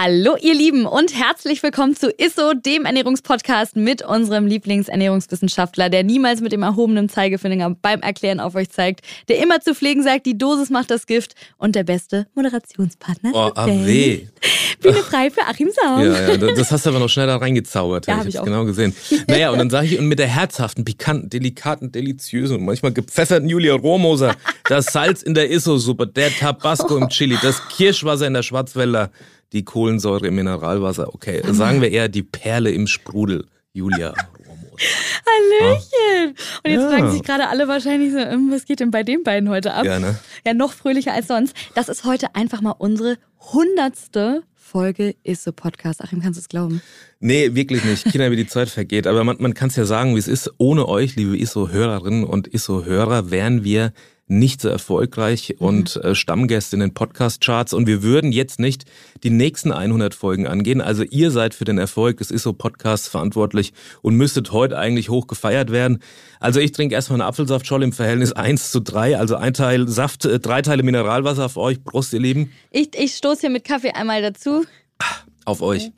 Hallo ihr Lieben und herzlich willkommen zu ISSO, dem Ernährungspodcast mit unserem Lieblingsernährungswissenschaftler, der niemals mit dem erhobenen Zeigefinger beim Erklären auf euch zeigt, der immer zu pflegen sagt, die Dosis macht das Gift und der beste Moderationspartner. Oh, AW. Bühne frei für Achim Saum. Ja, ja, das hast du aber noch schneller reingezaubert, Ja, ja, ich auch. genau gesehen. Naja, und dann sage ich, und mit der herzhaften, pikanten, delikaten, deliziösen und manchmal gepfefferten Julia Rohrmoser, das Salz in der Iso-Suppe, der Tabasco im Chili, das Kirschwasser in der Schwarzwälder, die Kohlensäure im Mineralwasser. Okay, sagen wir eher die Perle im Sprudel, Julia. Hallöchen. Und jetzt Ja. fragen sich gerade alle wahrscheinlich so, ähm, was geht denn bei den beiden heute ab? Ja, ne? Ja, noch fröhlicher als sonst. Das ist heute einfach mal unsere hundertste Folge ISSO Podcast. Achim, kannst du es glauben? Nee, wirklich nicht. Kinder, wie die Zeit vergeht. Aber man, man kann es ja sagen, wie es ist. Ohne euch, liebe ISO-Hörerinnen und ISO-Hörer, wären wir nicht so erfolgreich und äh, Stammgäste in den Podcast-Charts und wir würden jetzt nicht die nächsten 100 Folgen angehen. Also ihr seid für den Erfolg des ISO-Podcasts verantwortlich und müsstet heute eigentlich hoch gefeiert werden. Also ich trinke erstmal eine Apfelsaftscholle im Verhältnis 1 zu 3, also ein Teil Saft, äh, drei Teile Mineralwasser auf euch. Prost, ihr Lieben. Ich, ich stoße hier mit Kaffee einmal dazu. Auf euch.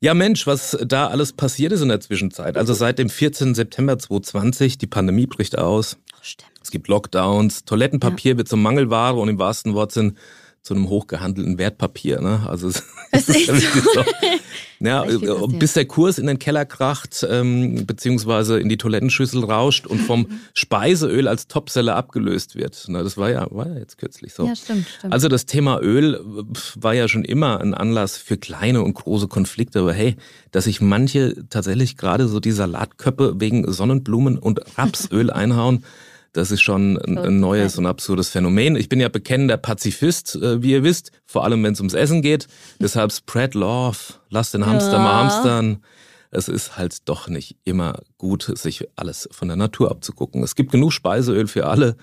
Ja, Mensch, was da alles passiert ist in der Zwischenzeit. Also seit dem 14. September 2020, die Pandemie bricht aus. Oh, stimmt. Es gibt Lockdowns, Toilettenpapier wird zur Mangelware und im wahrsten Wortsinn zu einem hochgehandelten Wertpapier. Ne? Also es Das ist ja wirklich so. Ja, äh, passiert. bis der Kurs in den Keller kracht, ähm, beziehungsweise in die Toilettenschüssel rauscht und vom Speiseöl als Topseller abgelöst wird. Na, das war ja, war ja jetzt kürzlich so. Ja, stimmt, stimmt. Also das Thema Öl äh, war ja schon immer ein Anlass für kleine und große Konflikte, aber hey, dass sich manche tatsächlich gerade so die Salatköppe wegen Sonnenblumen und Rapsöl einhauen, das ist schon ein, ein neues und absurdes Phänomen. Ich bin ja bekennender Pazifist, äh, wie ihr wisst, vor allem wenn es ums Essen geht. Deshalb spread love, lasst den Hamster mal Ja. hamstern. Es ist halt doch nicht immer gut, sich alles von der Natur abzugucken. Es gibt genug Speiseöl für alle.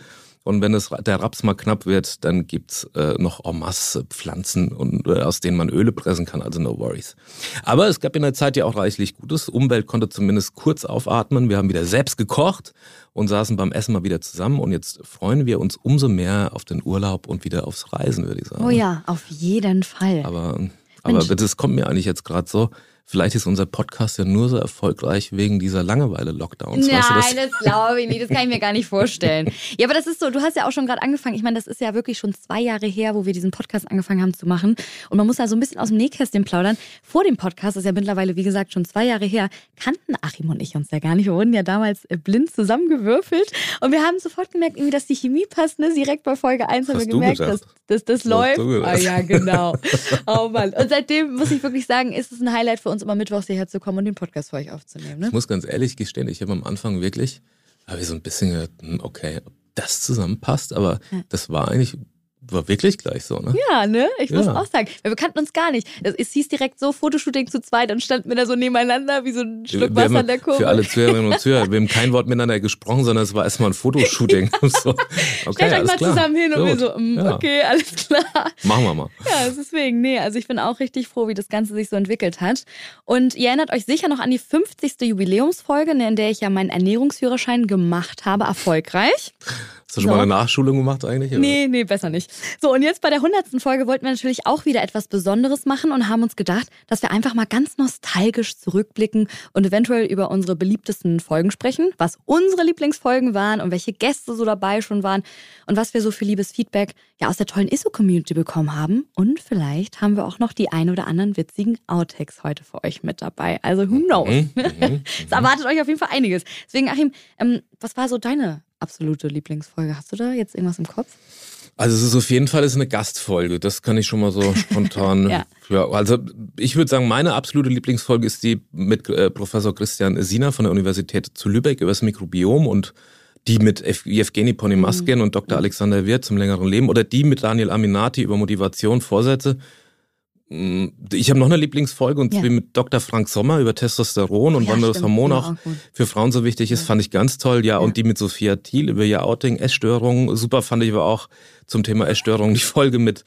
Und wenn es, der Raps mal knapp wird, dann gibt's äh, noch en masse Pflanzen, und, äh, aus denen man Öle pressen kann, also no worries. Aber es gab in der Zeit ja auch reichlich Gutes. Umwelt konnte zumindest kurz aufatmen. Wir haben wieder selbst gekocht und saßen beim Essen mal wieder zusammen. Und jetzt freuen wir uns umso mehr auf den Urlaub und wieder aufs Reisen, würde ich sagen. oh ja, auf jeden Fall. Aber, aber das kommt mir eigentlich jetzt gerade so. Vielleicht ist unser Podcast ja nur so erfolgreich wegen dieser Langeweile-Lockdowns. Nein, weißt du, das, das, glaube ich nicht. Das kann ich mir gar nicht vorstellen. Ja, aber das ist so, du hast ja auch schon gerade angefangen. Ich meine, das ist ja wirklich schon zwei Jahre her, wo wir diesen Podcast angefangen haben zu machen. Und man muss da so ein bisschen aus dem Nähkästchen plaudern. Vor dem Podcast, das ist ja mittlerweile, wie gesagt, schon zwei Jahre her, kannten Achim und ich uns ja gar nicht. Wir wurden ja damals äh, blind zusammengewürfelt. Und wir haben sofort gemerkt, irgendwie, dass die Chemie passt. Ne? Direkt bei Folge 1 haben wir gemerkt, dass, dass das hast läuft. Ah ja, genau. Oh Mann. Und seitdem muss ich wirklich sagen, ist es ein Highlight für uns, immer mittwochs hierher zu kommen und den Podcast für euch aufzunehmen. Ne? Ich muss ganz ehrlich gestehen, ich habe am Anfang wirklich, habe ich so ein bisschen gedacht, hm, okay, ob das zusammenpasst, aber das war eigentlich, war wirklich gleich so, ne? Ja, ne? Ich muss Ja. auch sagen. Wir kannten uns gar nicht. Es, hieß direkt so, Fotoshooting zu zweit, dann standen wir da so nebeneinander wie so ein Schluck Wir Wasser an der Kurve. für alle Zuhörerinnen und Zuhörer, wir haben kein Wort miteinander gesprochen, sondern es war erstmal ein Fotoshooting. so, okay, Stellt euch alles mal klar. zusammen hin und wir Gut. so, mm, Ja. okay, alles klar. Machen wir mal. Ja, deswegen, nee, also ich bin auch richtig froh, wie das Ganze sich so entwickelt hat. Und ihr erinnert euch sicher noch an die 50. Jubiläumsfolge, ne, in der ich ja meinen Ernährungsführerschein gemacht habe, erfolgreich. Hast du schon So. mal eine Nachschulung gemacht eigentlich? oder? Nee, nee, besser nicht. So, und jetzt bei der 100. Folge wollten wir natürlich auch wieder etwas Besonderes machen und haben uns gedacht, dass wir einfach mal ganz nostalgisch zurückblicken und eventuell über unsere beliebtesten Folgen sprechen, was unsere Lieblingsfolgen waren und welche Gäste so dabei schon waren und was wir so für liebes Feedback ja aus der tollen ISO-Community bekommen haben. Und vielleicht haben wir auch noch die ein oder anderen witzigen Outtakes heute für euch mit dabei. Also who knows? Mhm, mhm, Es erwartet euch auf jeden Fall einiges. Deswegen, Achim, ähm, was war so deine absolute Lieblingsfolge? Hast du da jetzt irgendwas im Kopf? Also es ist auf jeden Fall ist eine Gastfolge, das kann ich schon mal so spontan. Ja. ja. also ich würde sagen, meine absolute Lieblingsfolge ist die mit äh, Professor Christian Siener von der Universität zu Lübeck über das Mikrobiom und die mit Ev- Evgeny Ponimasken Mhm. und Dr. Alexander Wirth zum längeren Leben oder die mit Daniel Aminati über Motivation, Vorsätze. Mm, Ich habe noch eine Lieblingsfolge und Ja. zwar mit Dr. Frank Sommer über Testosteron und ja, wann das. Hormon Ja, auch für Frauen so wichtig ist, fand ich ganz toll. Ja, und die mit Sophia Thiel über ihr Outing, Essstörungen, super fand ich aber auch zum Thema Essstörung die Folge mit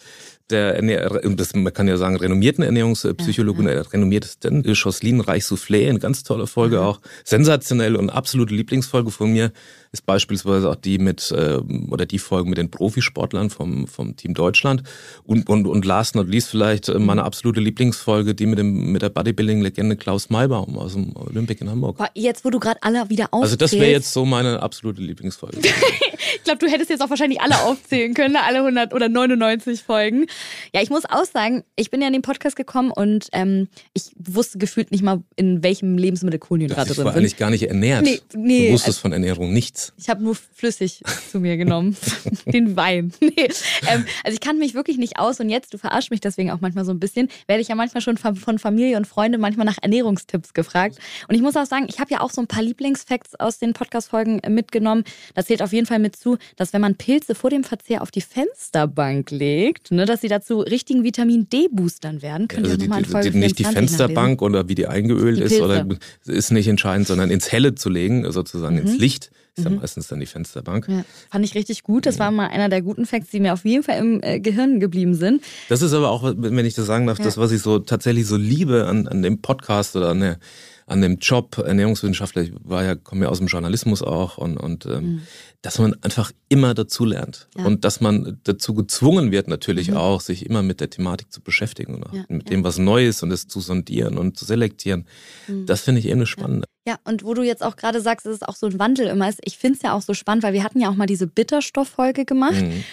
der das, man kann ja sagen, renommierten Ernährungspsychologin, ja, ja. renommiertesten Jocelyn Reich-Soufflé, eine ganz tolle Folge auch. Sensationell und absolute Lieblingsfolge von mir ist beispielsweise auch die mit, äh, oder die Folge mit den Profisportlern vom, vom Team Deutschland. Und, und, und last not least vielleicht äh, meine absolute Lieblingsfolge, die mit dem, mit der Bodybuilding-Legende Klaus Maybaum aus dem Olympic in Hamburg. Jetzt, wo du gerade alle wieder aufzählst. Also das wäre jetzt so meine absolute Lieblingsfolge. ich glaube, du hättest jetzt auch wahrscheinlich alle aufzählen können, alle 100 oder 99 Folgen. Ja, ich muss auch sagen, ich bin ja in den Podcast gekommen und ähm, ich wusste gefühlt nicht mal, in welchem Lebensmittel Kohlenhydrate drin sind. Ich war eigentlich gar nicht ernährt. Nee, nee, du wusstest also, von Ernährung nichts. Ich habe nur flüssig zu mir genommen. Den Wein. Nee. Ähm, also ich kann mich wirklich nicht aus und jetzt, du verarschst mich deswegen auch manchmal so ein bisschen, werde ich ja manchmal schon von Familie und Freunde manchmal nach Ernährungstipps gefragt. Und ich muss auch sagen, ich habe ja auch so ein paar Lieblingsfacts aus den Podcast-Folgen mitgenommen. Da zählt auf jeden Fall mit zu, dass wenn man Pilze vor dem Verzehr auf die Fensterbank legt, ne, dass sie dazu richtigen Vitamin D-Boostern werden. Könnt also die, die, die, nicht die Fensterbank oder wie die eingeölt die ist oder ist nicht entscheidend, sondern ins Helle zu legen, sozusagen mhm. ins Licht. Ist mhm. ja meistens dann die Fensterbank. Ja, fand ich richtig gut. Das war mal einer der guten Facts, die mir auf jeden Fall im äh, Gehirn geblieben sind. Das ist aber auch, wenn ich das sagen darf, ja. das, was ich so tatsächlich so liebe an, an dem Podcast oder an der an dem Job Ernährungswissenschaftler, ich war ja, komme ja aus dem Journalismus auch und, und ähm, mhm. dass man einfach immer dazu lernt ja. und dass man dazu gezwungen wird natürlich mhm. auch, sich immer mit der Thematik zu beschäftigen und ja, mit ja. dem, was neu ist und es zu sondieren und zu selektieren. Mhm. Das finde ich eben eine spannende. Ja, und wo du jetzt auch gerade sagst, dass es auch so ein Wandel immer ist, ich finde es ja auch so spannend, weil wir hatten ja auch mal diese Bitterstofffolge gemacht. Mhm.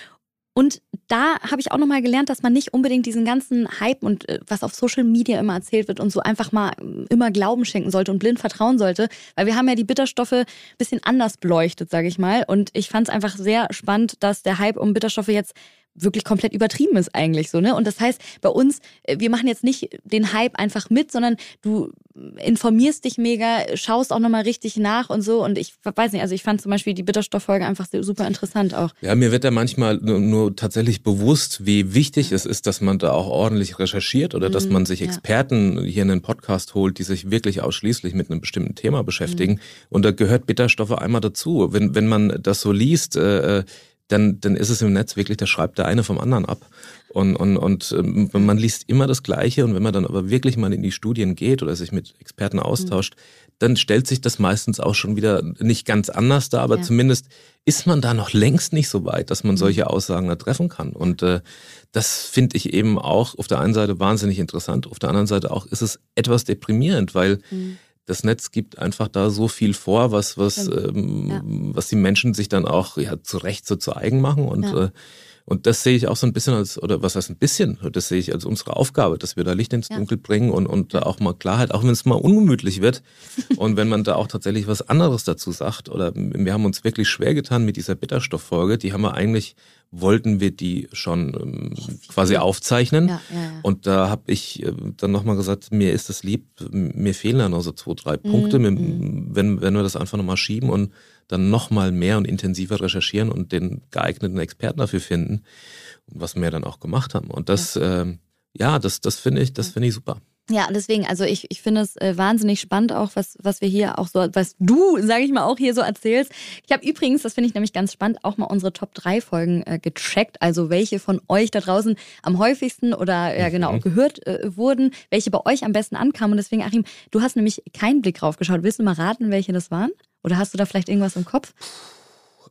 Und da habe ich auch nochmal gelernt, dass man nicht unbedingt diesen ganzen Hype und äh, was auf Social Media immer erzählt wird und so einfach mal äh, immer Glauben schenken sollte und blind vertrauen sollte. Weil wir haben ja die Bitterstoffe ein bisschen anders beleuchtet, sage ich mal. Und ich fand es einfach sehr spannend, dass der Hype um Bitterstoffe jetzt wirklich komplett übertrieben ist eigentlich so, ne? Und das heißt, bei uns, äh, wir machen jetzt nicht den Hype einfach mit, sondern du informierst dich mega, schaust auch nochmal richtig nach und so. Und ich weiß nicht, also ich fand zum Beispiel die Bitterstofffolge einfach super interessant auch. Ja, mir wird da manchmal nur, nur tatsächlich bewusst, wie wichtig es ist, dass man da auch ordentlich recherchiert oder mhm, dass man sich Experten ja. hier in den Podcast holt, die sich wirklich ausschließlich mit einem bestimmten Thema beschäftigen. Mhm. Und da gehört Bitterstoffe einmal dazu. Wenn, wenn man das so liest, äh, äh dann, dann ist es im Netz wirklich, da schreibt der eine vom anderen ab. Und, und, und ähm, man liest immer das Gleiche und wenn man dann aber wirklich mal in die Studien geht oder sich mit Experten austauscht, mhm. dann stellt sich das meistens auch schon wieder nicht ganz anders dar, aber ja. zumindest ist man da noch längst nicht so weit, dass man mhm. solche Aussagen da treffen kann. Und äh, das finde ich eben auch auf der einen Seite wahnsinnig interessant, auf der anderen Seite auch ist es etwas deprimierend, weil mhm das Netz gibt einfach da so viel vor, was, was, ähm, ja. was die Menschen sich dann auch ja, zu Recht so zu eigen machen. Und, äh, und das sehe ich auch so ein bisschen als, oder was heißt ein bisschen, das sehe ich als unsere Aufgabe, dass wir da Licht ins Dunkel bringen und, und da auch mal Klarheit, auch wenn es mal ungemütlich wird und wenn man da auch tatsächlich was anderes dazu sagt. Oder wir haben uns wirklich schwer getan mit dieser Bitterstofffolge, die haben wir eigentlich wollten wir die schon ähm, quasi aufzeichnen. Ja, ja, ja. Und da habe ich äh, dann nochmal gesagt, mir ist das lieb, mir fehlen da noch so zwei, drei Punkte. Mhm. mhm. Wenn, wenn wir das einfach nochmal schieben und dann nochmal mehr und intensiver recherchieren und den geeigneten Experten dafür finden, was wir dann auch gemacht haben. Und das, ja, äh, ja das, das finde ich, das finde ich super. Ja, deswegen, also ich, ich finde es äh, wahnsinnig spannend auch, was, was wir hier auch so, was du, sage ich mal, auch hier so erzählst. Ich habe übrigens, das finde ich nämlich ganz spannend, auch mal unsere Top 3 Folgen äh, gecheckt. Also welche von euch da draußen am häufigsten oder ja genau mhm. gehört äh, wurden, welche bei euch am besten ankamen. Und deswegen, Achim, du hast nämlich keinen Blick drauf geschaut. Willst du mal raten, welche das waren? Oder hast du da vielleicht irgendwas im Kopf?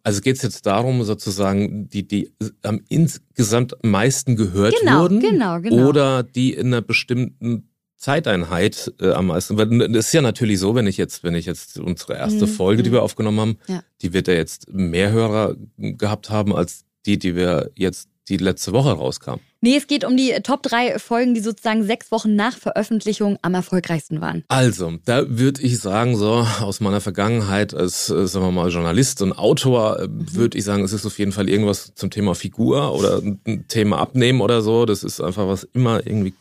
Also geht es jetzt darum, sozusagen, die, die am insgesamt meisten gehört genau, wurden? Genau, genau. Oder die in einer bestimmten Zeiteinheit äh, am meisten. Weil das ist ja natürlich so, wenn ich jetzt, wenn ich jetzt unsere erste mhm. Folge, die mhm. wir aufgenommen haben, ja. die wird ja jetzt mehr Hörer gehabt haben als die, die wir jetzt die letzte Woche rauskam. Nee, es geht um die Top 3 Folgen, die sozusagen sechs Wochen nach Veröffentlichung am erfolgreichsten waren. Also, da würde ich sagen, so aus meiner Vergangenheit als, äh, sagen wir mal, Journalist und Autor, äh, mhm. würde ich sagen, es ist auf jeden Fall irgendwas zum Thema Figur oder ein Thema Abnehmen oder so. Das ist einfach was immer irgendwie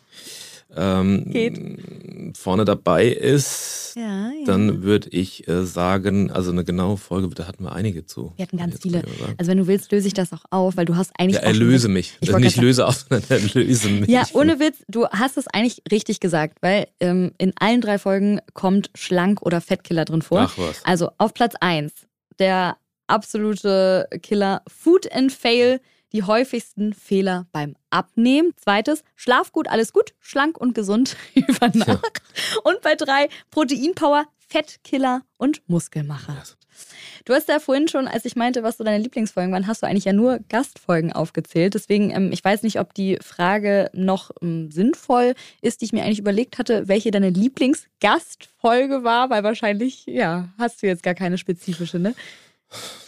ähm, vorne dabei ist, ja, ja. dann würde ich äh, sagen, also eine genaue Folge, da hatten wir einige zu. Wir hatten ganz viele. Also wenn du willst, löse ich das auch auf, weil du hast eigentlich. Ja, erlöse mich. Ich nicht löse auf, sondern erlöse mich. Ja, ohne Witz, du hast es eigentlich richtig gesagt, weil ähm, in allen drei Folgen kommt Schlank- oder Fettkiller drin vor. Ach was. Also auf Platz 1, der absolute Killer Food and Fail die häufigsten Fehler beim Abnehmen. Zweites, Schlaf gut, alles gut, schlank und gesund über Nacht. Ja. Und bei drei, Proteinpower, Fettkiller und Muskelmacher. Du hast ja vorhin schon, als ich meinte, was so deine Lieblingsfolgen waren, hast du eigentlich ja nur Gastfolgen aufgezählt. Deswegen, ähm, ich weiß nicht, ob die Frage noch ähm, sinnvoll ist, die ich mir eigentlich überlegt hatte, welche deine Lieblingsgastfolge war, weil wahrscheinlich, ja, hast du jetzt gar keine spezifische, ne?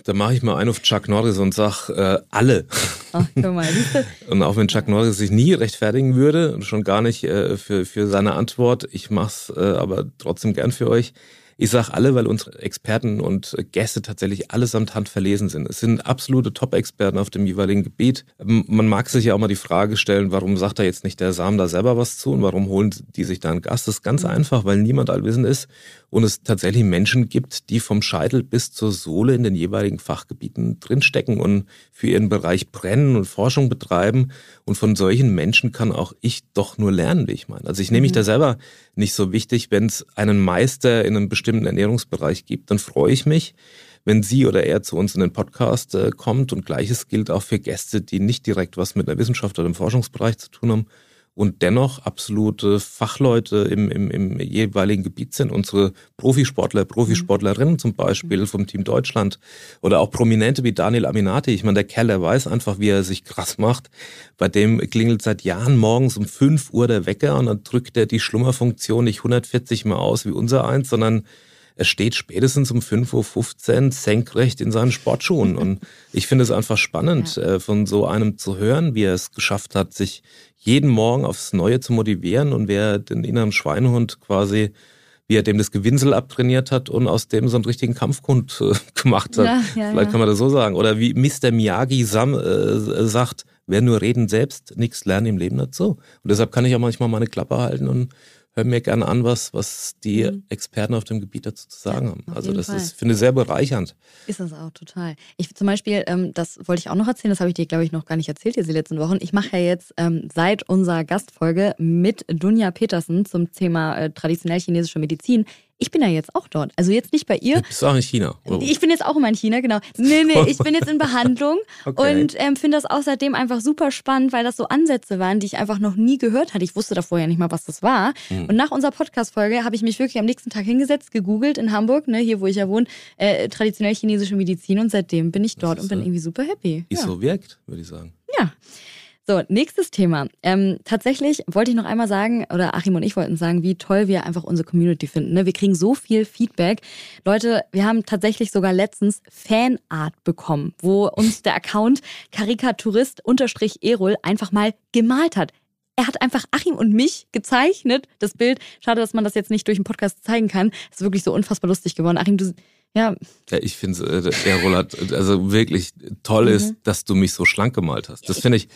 Da mache ich mal einen auf Chuck Norris und sag äh, alle. Ach, guck mal, und auch wenn Chuck Norris sich nie rechtfertigen würde, schon gar nicht äh, für, für seine Antwort, ich mach's äh, aber trotzdem gern für euch. Ich sage alle, weil unsere Experten und Gäste tatsächlich allesamt handverlesen sind. Es sind absolute Top-Experten auf dem jeweiligen Gebiet. Man mag sich ja auch mal die Frage stellen, warum sagt da jetzt nicht der Sam da selber was zu und warum holen die sich da einen Gast? Das ist ganz mhm. einfach, weil niemand allwissend ist und es tatsächlich Menschen gibt, die vom Scheitel bis zur Sohle in den jeweiligen Fachgebieten drinstecken und für ihren Bereich brennen und Forschung betreiben. Und von solchen Menschen kann auch ich doch nur lernen, wie ich meine. Also ich nehme mich mhm. da selber nicht so wichtig, wenn es einen Meister in einem bestimmten Ernährungsbereich gibt, dann freue ich mich wenn sie oder er zu uns in den Podcast äh, kommt. Und gleiches gilt auch für Gäste, die nicht direkt was mit der Wissenschaft oder dem Forschungsbereich zu tun haben, und dennoch absolute Fachleute im, im, im jeweiligen Gebiet sind. Unsere Profisportler, Profisportlerinnen zum Beispiel vom Team Deutschland oder auch Prominente wie Daniel Aminati. Ich meine, der Kerl, der weiß einfach, wie er sich krass macht. Bei dem klingelt seit Jahren morgens um 5 Uhr der Wecker und dann drückt er die Schlummerfunktion nicht 140 Mal aus wie unser eins, sondern er steht spätestens um 5.15 Uhr senkrecht in seinen Sportschuhen. Und ich finde es einfach spannend, ja. Äh, von so einem zu hören, wie er es geschafft hat, sich jeden Morgen aufs Neue zu motivieren und wer den inneren Schweinehund quasi, wie er dem das Gewinsel abtrainiert hat und aus dem so einen richtigen Kampfhund äh, gemacht hat. Ja, ja, Vielleicht kann man das so sagen. Oder wie Mr. Miyagi Sam äh, sagt, wer nur reden selbst, nichts lernen im Leben dazu. Und deshalb kann ich auch manchmal meine Klappe halten und hör mir gerne an, was, was die mhm. Experten auf dem Gebiet dazu zu sagen ja, haben. Also das Fall. ist, finde ich, sehr bereichernd. Ist das auch total. Ich zum Beispiel, ähm, das wollte ich auch noch erzählen, das habe ich dir, glaube ich, noch gar nicht erzählt jetzt die letzten Wochen. Ich mache ja jetzt ähm, seit unserer Gastfolge mit Dunja Petersen zum Thema äh, traditionell chinesische Medizin ich bin ja jetzt auch dort. Also jetzt nicht bei ihr. Du bist auch in China. Oder? Ich bin jetzt auch immer in China, genau. Nee, nee, ich bin jetzt in Behandlung okay. und ähm, finde das außerdem einfach super spannend, weil das so Ansätze waren, die ich einfach noch nie gehört hatte. Ich wusste davor ja nicht mal, was das war. Mhm. Und nach unserer Podcast-Folge habe ich mich wirklich am nächsten Tag hingesetzt, gegoogelt in Hamburg, ne, hier wo ich ja wohne, äh, traditionell chinesische Medizin und seitdem bin ich dort und bin irgendwie super happy. Wie ja. so wirkt, würde ich sagen. Ja. So, nächstes Thema. Ähm, tatsächlich wollte ich noch einmal sagen, oder Achim und ich wollten sagen, wie toll wir einfach unsere Community finden. Ne? Wir kriegen so viel Feedback. Leute, wir haben tatsächlich sogar letztens Fanart bekommen, wo uns der Account Karikaturist-Erol einfach mal gemalt hat. Er hat einfach Achim und mich gezeichnet. Das Bild, schade, dass man das jetzt nicht durch den Podcast zeigen kann. Es ist wirklich so unfassbar lustig geworden. Achim, du, ja. ja ich finde, äh, Erol hat, also wirklich toll mhm. ist, dass du mich so schlank gemalt hast. Das finde ich,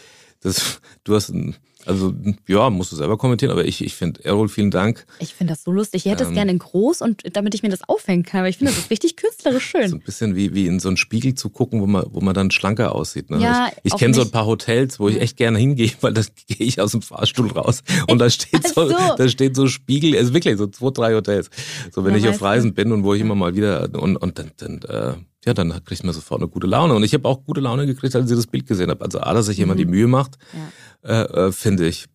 das, du hast ein, also ja, musst du selber kommentieren, aber ich, ich finde, Errol, vielen Dank. Ich finde das so lustig. Ich hätte es ähm, gerne in groß und damit ich mir das aufhängen kann, aber ich finde das ist richtig künstlerisch schön. So ein bisschen wie, wie in so einen Spiegel zu gucken, wo man, wo man dann schlanker aussieht. Ne? Ja, ich ich kenne so ein paar Hotels, wo ich echt gerne hingehe, weil da gehe ich aus dem Fahrstuhl raus und da steht so, so. da steht so Spiegel, also wirklich so zwei, drei Hotels. So wenn ja, ich auf Reisen bin und wo ich immer mal wieder und, und dann, dann äh, ja, dann kriegt man sofort eine gute Laune. Und ich habe auch gute Laune gekriegt, als ich das Bild gesehen habe. Also A, dass sich mhm. jemand die Mühe macht, ja. äh, äh, finde ich.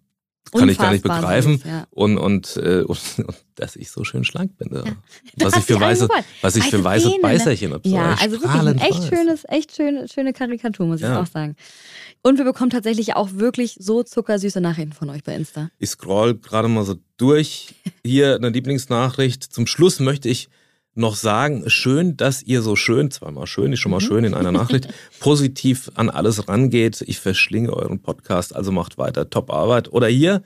Kann Unfassbar ich gar nicht begreifen. Süß, ja. und, und, äh, und, und, dass ich so schön schlank bin. Ja. Was, ich für weiße, was ich für weiße Zähne, Beißerchen habe. Ja, also wirklich ein echt schönes, echt schöne, schöne Karikatur, muss ich auch sagen. Und wir bekommen tatsächlich auch wirklich so zuckersüße Nachrichten von euch bei Insta. Ich scroll gerade mal so durch. Hier eine Lieblingsnachricht. Zum Schluss möchte ich noch sagen, schön, dass ihr so schön, zweimal schön, ist schon mal mhm. schön in einer Nachricht, positiv an alles rangeht. Ich verschlinge euren Podcast, also macht weiter, top Arbeit. Oder hier,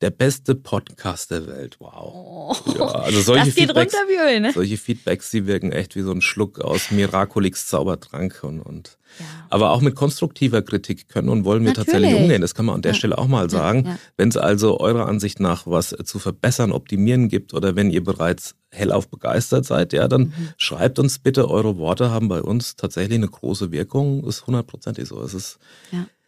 der beste Podcast der Welt. Wow. Oh, ja, also solche das geht Feedbacks, runter wie Öl, ne? Solche Feedbacks, die wirken echt wie so ein Schluck aus Miraculix Zaubertrank und, und ja. aber auch mit konstruktiver Kritik können und wollen wir Natürlich. tatsächlich umgehen. Das kann man an der ja. Stelle auch mal sagen. Ja. Wenn es also eurer Ansicht nach was zu verbessern, optimieren gibt oder wenn ihr bereits hellauf begeistert seid, ja, dann mhm. schreibt uns bitte, eure Worte haben bei uns tatsächlich eine große Wirkung. Ist hundertprozentig so. Es ist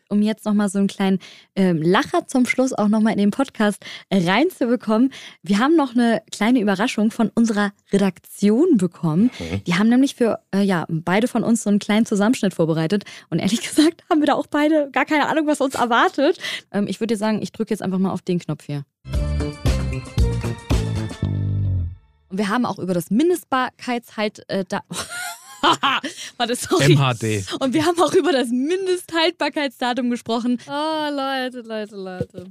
um jetzt nochmal so einen kleinen ähm, Lacher zum Schluss auch nochmal in den Podcast reinzubekommen. Wir haben noch eine kleine Überraschung von unserer Redaktion bekommen. Mhm. Die haben nämlich für äh, ja, beide von uns so einen kleinen Zusammenschnitt vorbereitet. Und ehrlich gesagt haben wir da auch beide gar keine Ahnung, was uns erwartet. Ähm, ich würde dir sagen, ich drücke jetzt einfach mal auf den Knopf hier. Und wir haben auch über das Mindestbarkeitshalt äh, da. Warte, sorry. MHD. Und wir haben auch über das Mindesthaltbarkeitsdatum gesprochen. Oh, Leute, Leute, Leute.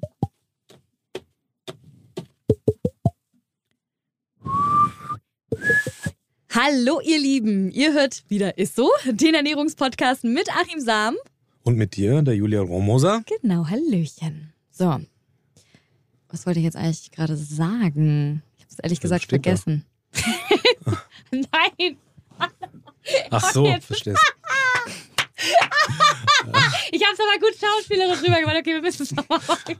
Hallo, ihr Lieben. Ihr hört wieder Ist so, den Ernährungspodcast mit Achim Sam. Und mit dir, der Julia Romoser? Genau, Hallöchen. So. Was wollte ich jetzt eigentlich gerade sagen? Ich habe es ehrlich gesagt vergessen. Nein. Ach so, Jetzt. verstehst Ich habe es aber gut schauspielerisch rübergemacht. Okay, wir müssen es nochmal machen.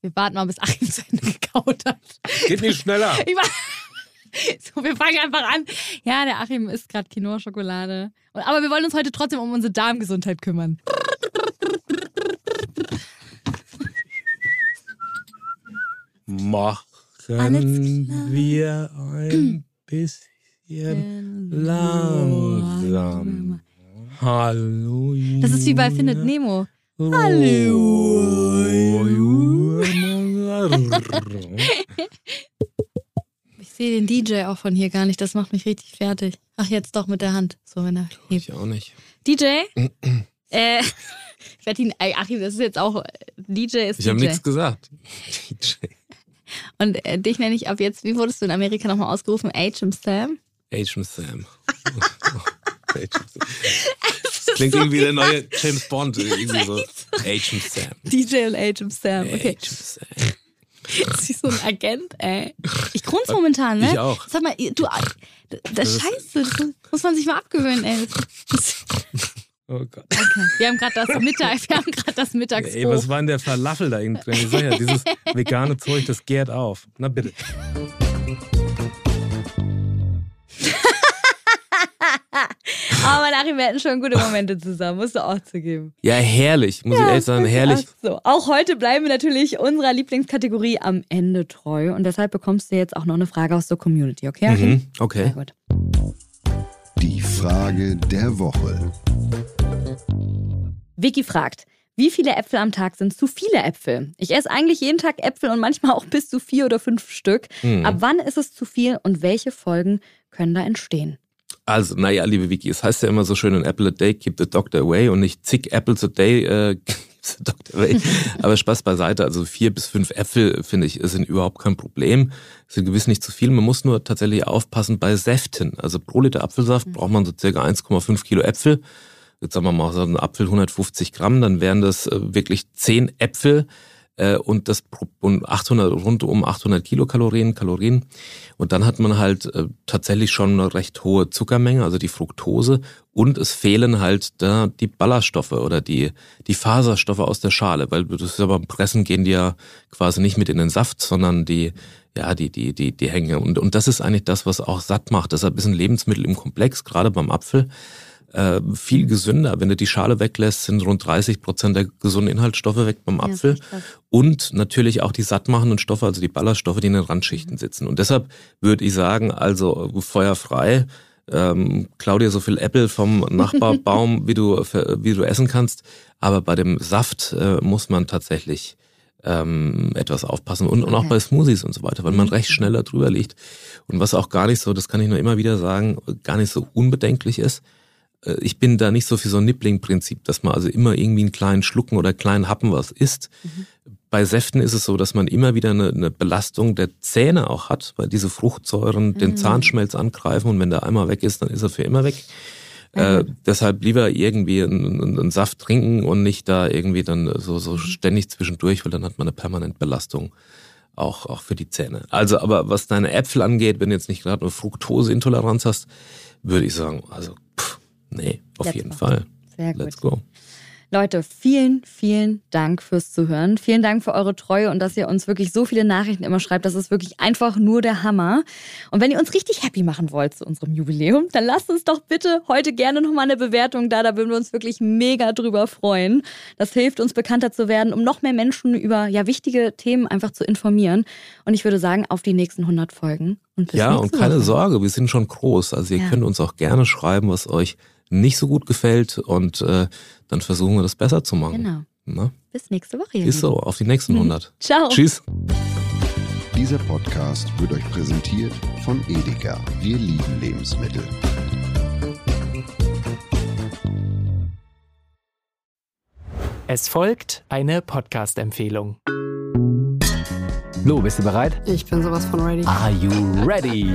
Wir warten mal, bis Achim zu Ende gekaut hat. Geht nicht schneller. Ich war so, wir fangen einfach an. Ja, der Achim isst gerade Quinoa-Schokolade. Aber wir wollen uns heute trotzdem um unsere Darmgesundheit kümmern. Machen wir ein bisschen langsam. Hallo. Das ist wie bei Findet Nemo. Ich sehe den DJ auch von hier gar nicht. Das macht mich richtig fertig. Ach, jetzt doch mit der Hand. So, wenn er hebt. Ich auch nicht. DJ? äh, ich werde ihn. Achim, das ist jetzt auch. DJ ist Ich habe nichts gesagt. DJ. Und äh, dich nenne ich ab jetzt. Wie wurdest du in Amerika nochmal ausgerufen? H.M. Sam? Agent Sam. Agent Sam. Klingt irgendwie der neue James Bond. Irgendwie so. Agent Sam. DJ und H.M. Sam. Okay. Agent Sam. Sie ist so ein Agent, ey. Ich grunz momentan, ne? Ich auch. Sag mal, du, das ist Scheiße, das muss man sich mal abgewöhnen, ey. Das- Oh Gott. Okay. Wir haben gerade das Mittag, wir haben gerade das Mittagsbrot. Ey, was war denn der Falafel da innen drin? Ich sag ja, dieses vegane Zeug, das gärt auf. Na bitte. Aber Nachher, wir hatten schon gute Momente zusammen, musst du auch zugeben. Ja, herrlich, muss ich ehrlich sagen, herrlich. Ach so. Auch heute bleiben wir natürlich unserer Lieblingskategorie am Ende treu. Und deshalb bekommst du jetzt auch noch eine Frage aus der Community, okay? Mhm, Sehr okay. gut. Die Frage der Woche. Vicky fragt, wie viele Äpfel am Tag sind zu viele Äpfel? Ich esse eigentlich jeden Tag Äpfel und manchmal auch bis zu vier oder fünf Stück. Mhm. Ab wann ist es zu viel und welche Folgen können da entstehen? Also, naja, liebe Vicky, es heißt ja immer so schön, an Apple a day keep the doctor away und nicht zig apples a day äh, keeps the doctor away. Aber Spaß beiseite, also vier bis fünf Äpfel, finde ich, sind überhaupt kein Problem. Sind gewiss nicht zu viel. Man muss nur tatsächlich aufpassen bei Säften. Also pro Liter Apfelsaft braucht man so circa 1,5 Kilo Äpfel. Jetzt sagen wir mal, so ein Apfel 150 Gramm, dann wären das äh, wirklich 10 Äpfel äh, und das und 800 rund um 800 Kilokalorien Kalorien und dann hat man halt äh, tatsächlich schon eine recht hohe Zuckermenge, also die Fructose und es fehlen halt da die Ballaststoffe oder die die Faserstoffe aus der Schale, weil das ist ja beim Pressen gehen die ja quasi nicht mit in den Saft, sondern die ja, die, die, die, die hängen. Und, und das ist eigentlich das, was auch satt macht. Deshalb ist ein Lebensmittel im Komplex, gerade beim Apfel, äh, viel gesünder. Wenn du die Schale weglässt, sind rund 30 Prozent der gesunden Inhaltsstoffe weg beim Apfel. krass. und natürlich auch die sattmachenden Stoffe, also die Ballaststoffe, die in den Randschichten sitzen. Und deshalb würde ich sagen, also feuerfrei, ähm, klau dir so viel Äpfel vom Nachbarbaum, wie du, wie du essen kannst. Aber bei dem Saft äh, muss man tatsächlich ähm, etwas aufpassen und, und auch Okay. bei Smoothies und so weiter, weil man recht schneller drüber liegt. Und was auch gar nicht so, das kann ich nur immer wieder sagen, gar nicht so unbedenklich ist. Äh, Ich bin da nicht so für so ein Nippling-Prinzip, dass man also immer irgendwie einen kleinen Schlucken oder kleinen Happen was isst. Bei Säften ist es so, dass man immer wieder eine, eine Belastung der Zähne auch hat, weil diese Fruchtsäuren den Zahnschmelz angreifen und wenn der einmal weg ist, dann ist er für immer weg. Äh, deshalb lieber irgendwie einen, einen Saft trinken und nicht da irgendwie dann so, so ständig zwischendurch, weil dann hat man eine permanente Belastung auch, auch für die Zähne. Also, aber was deine Äpfel angeht, wenn du jetzt nicht gerade eine Fructoseintoleranz hast, würde ich sagen, also, nee, auf Let's jeden go. Fall. Sehr gut. Let's go. Leute, vielen, vielen Dank fürs Zuhören. Vielen Dank für eure Treue und dass ihr uns wirklich so viele Nachrichten immer schreibt. Das ist wirklich einfach nur der Hammer. Und wenn ihr uns richtig happy machen wollt zu unserem Jubiläum, dann lasst uns doch bitte heute gerne nochmal eine Bewertung da. Da würden wir uns wirklich mega drüber freuen. Das hilft uns bekannter zu werden, um noch mehr Menschen über ja, wichtige Themen einfach zu informieren. Und ich würde sagen, auf die nächsten 100 Folgen. Und ja, und keine Woche. Sorge, wir sind schon groß. Also ihr ja. könnt uns auch gerne schreiben, was euch nicht so gut gefällt und äh, dann versuchen wir das besser zu machen. Genau. Na? Bis nächste Woche. Ist so, auf die nächsten 100. Ciao. Tschüss. Dieser Podcast wird euch präsentiert von Edeka. Wir lieben Lebensmittel. Es folgt eine Podcast-Empfehlung. Lo, bist du bereit? Ich bin sowas von ready. Are you ready?